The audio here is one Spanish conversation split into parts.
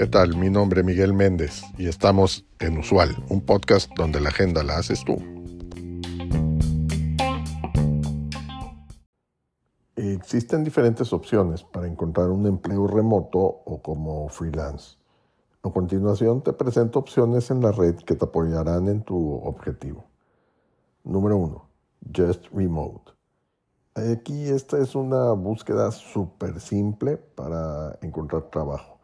¿Qué tal? Mi nombre es Miguel Méndez y estamos en Usual, un podcast donde la agenda la haces tú. Existen diferentes opciones para encontrar un empleo remoto o como freelance. A continuación te presento opciones en la red que te apoyarán en tu objetivo. Número 1. Just Remote. Aquí esta es una búsqueda súper simple para encontrar trabajo.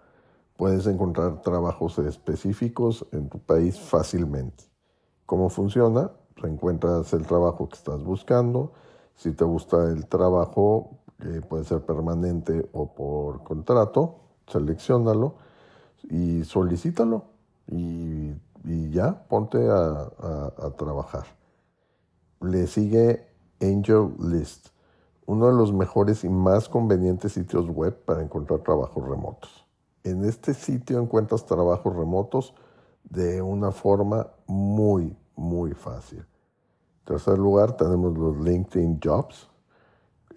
Puedes encontrar trabajos específicos en tu país fácilmente. ¿Cómo funciona? Encuentras el trabajo que estás buscando. Si te gusta el trabajo, que puede ser permanente o por contrato, seleccionalo y solicítalo y, ya ponte a trabajar. Le sigue Angel List, uno de los mejores y más convenientes sitios web para encontrar trabajos remotos. En este sitio encuentras trabajos remotos de una forma muy, muy fácil. En tercer lugar, tenemos los LinkedIn Jobs.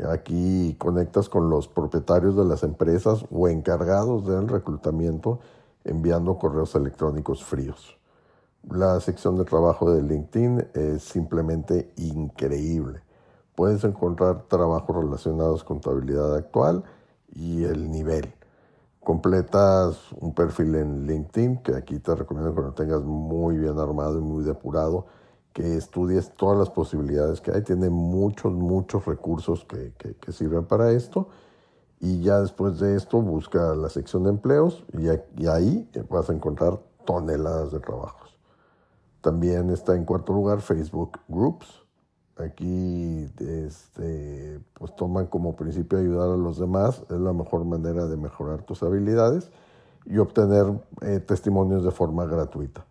Aquí conectas con los propietarios de las empresas o encargados del reclutamiento enviando correos electrónicos fríos. La sección de trabajo de LinkedIn es simplemente increíble. Puedes encontrar trabajos relacionados con tu actual y el nivel completas un perfil en LinkedIn, que aquí te recomiendo que lo tengas muy bien armado y muy depurado, que estudies todas las posibilidades que hay. Tiene muchos, muchos recursos que, que, sirven para esto. Y ya después de esto busca la sección de empleos y, y ahí vas a encontrar toneladas de trabajos. También está en cuarto lugar Facebook Groups Aquí este, pues toman como principio ayudar a los demás, es la mejor manera de mejorar tus habilidades y obtener eh, testimonios de forma gratuita.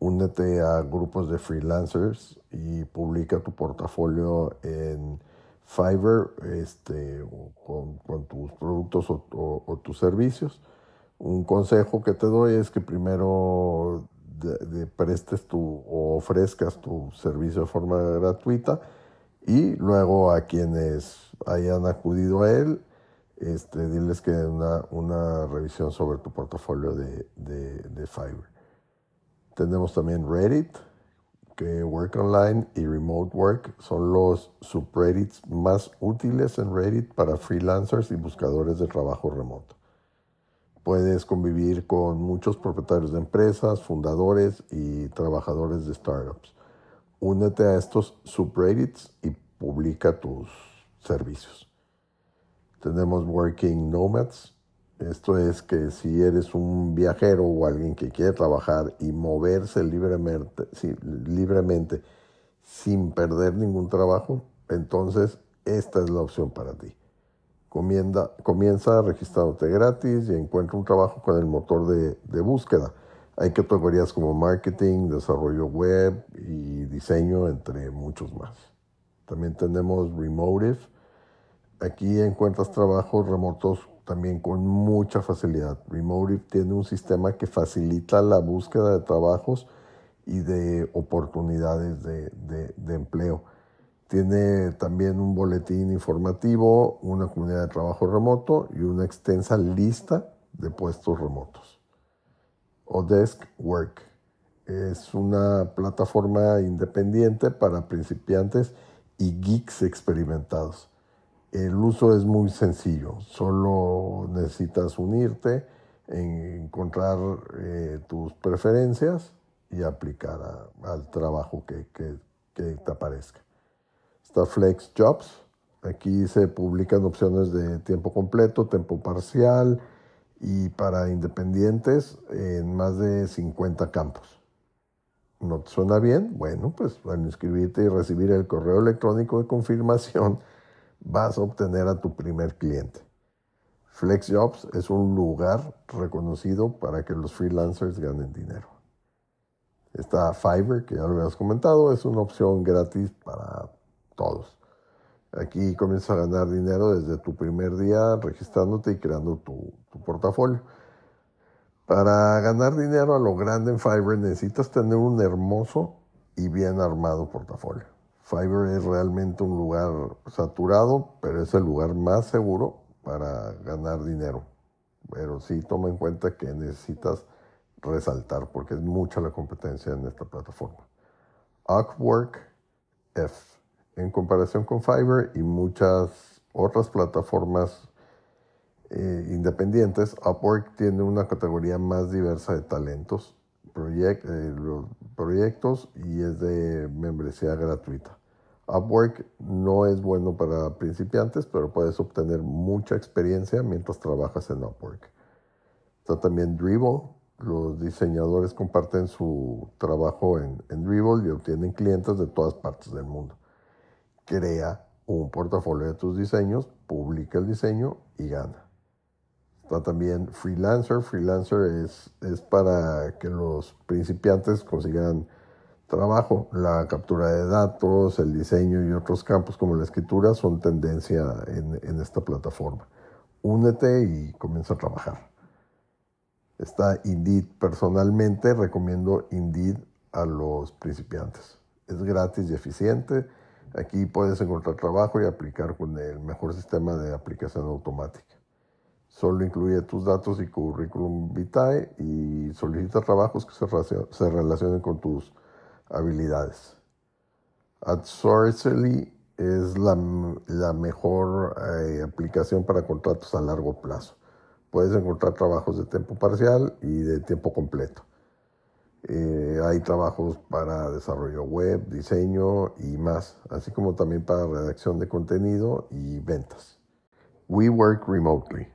Únete a grupos de freelancers y publica tu portafolio en Fiverr este, con, tus productos o tus servicios. Un consejo que te doy es que primero prestes tu o ofrezcas tu servicio de forma gratuita y luego a quienes hayan acudido a él, este, diles que una, una revisión sobre tu portafolio de, de, de Fiverr. Tenemos también Reddit, que Work Online y Remote Work son los subreddits más útiles en Reddit para freelancers y buscadores de trabajo remoto. Puedes convivir con muchos propietarios de empresas, fundadores y trabajadores de startups. Únete a estos subreddits y publica tus servicios. Tenemos Working Nomads. Esto es que si eres un viajero o alguien que quiere trabajar y moverse libremente, libremente sin perder ningún trabajo, entonces esta es la opción para ti comienza registrándote gratis y encuentra un trabajo con el motor de, de búsqueda. Hay categorías como marketing, desarrollo web y diseño, entre muchos más. También tenemos Remotive. Aquí encuentras trabajos remotos también con mucha facilidad. Remotive tiene un sistema que facilita la búsqueda de trabajos y de oportunidades de, de, de empleo. Tiene también un boletín informativo, una comunidad de trabajo remoto y una extensa lista de puestos remotos. Odesk Work es una plataforma independiente para principiantes y geeks experimentados. El uso es muy sencillo, solo necesitas unirte, encontrar eh, tus preferencias y aplicar al trabajo que te aparezca. Está Flex Jobs. Aquí se publican opciones de tiempo completo, tiempo parcial y para independientes en más de 50 campos. ¿No te suena bien? Bueno, pues al inscribirte y recibir el correo electrónico de confirmación, vas a obtener a tu primer cliente. FlexJobs es un lugar reconocido para que los freelancers ganen dinero. Está Fiverr, que ya lo habías comentado, es una opción gratis para todos. Aquí comienzas a ganar dinero desde tu primer día registrándote y creando tu, portafolio. Para ganar dinero a lo grande en Fiverr necesitas tener un hermoso y bien armado portafolio. Fiverr es realmente un lugar saturado, pero es el lugar más seguro para ganar dinero. Pero sí toma en cuenta que necesitas resaltar porque es mucha la competencia en esta plataforma. Upwork F. En comparación con Fiverr y muchas otras plataformas eh, independientes, Upwork tiene una categoría más diversa de talentos, eh, proyectos y es de membresía gratuita. Upwork no es bueno para principiantes, pero puedes obtener mucha experiencia mientras trabajas en Upwork. Está también Dribble. Los diseñadores comparten su trabajo en, en Dribble y obtienen clientes de todas partes del mundo. Crea un portafolio de tus diseños, publica el diseño y gana. Está también Freelancer. Freelancer es, es para que los principiantes consigan trabajo. La captura de datos, el diseño y otros campos como la escritura son tendencia en, esta plataforma. Únete y comienza a trabajar. Está Indeed. Personalmente recomiendo Indeed a los principiantes. Es gratis y eficiente. Aquí puedes encontrar trabajo y aplicar con el mejor sistema de aplicación automática. Solo incluye tus datos y currículum vitae y solicita trabajos que se relacionen con tus habilidades. AdSourcely es la, mejor eh, aplicación para contratos a largo plazo. Puedes encontrar trabajos de tiempo parcial y de tiempo completo. Eh, hay trabajos para desarrollo web, diseño y más, así como también para redacción de contenido y ventas. We Work Remotely.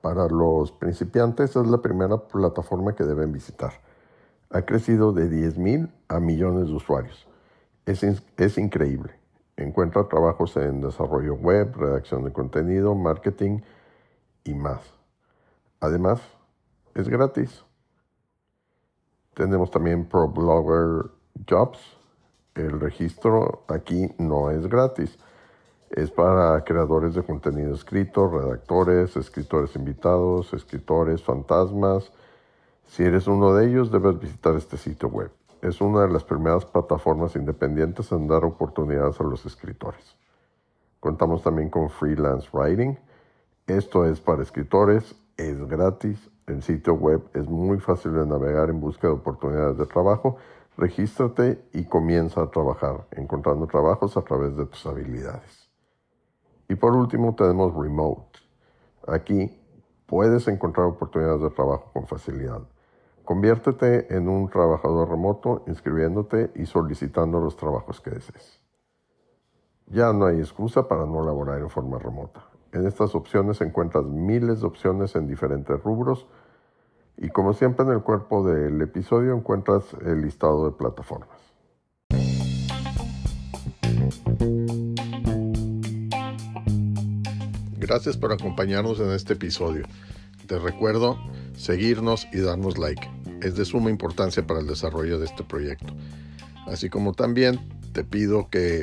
Para los principiantes es la primera plataforma que deben visitar ha crecido de 10.000 a millones de usuarios. Es, es, increíble. Encuentra trabajos en desarrollo web, redacción de contenido, marketing y más. Además, es gratis. Tenemos también ProBlogger Jobs. El registro aquí no es gratis. Es para creadores de contenido escrito, redactores, escritores invitados, escritores fantasmas, si eres uno de ellos, debes visitar este sitio web. Es una de las primeras plataformas independientes en dar oportunidades a los escritores. Contamos también con Freelance Writing. Esto es para escritores, es gratis, el sitio web es muy fácil de navegar en busca de oportunidades de trabajo. Regístrate y comienza a trabajar, encontrando trabajos a través de tus habilidades. Y por último tenemos Remote. Aquí puedes encontrar oportunidades de trabajo con facilidad. Conviértete en un trabajador remoto inscribiéndote y solicitando los trabajos que desees. Ya no hay excusa para no laborar en forma remota. En estas opciones encuentras miles de opciones en diferentes rubros y como siempre en el cuerpo del episodio encuentras el listado de plataformas. Gracias por acompañarnos en este episodio. Te recuerdo seguirnos y darnos like es de suma importancia para el desarrollo de este proyecto. Así como también te pido que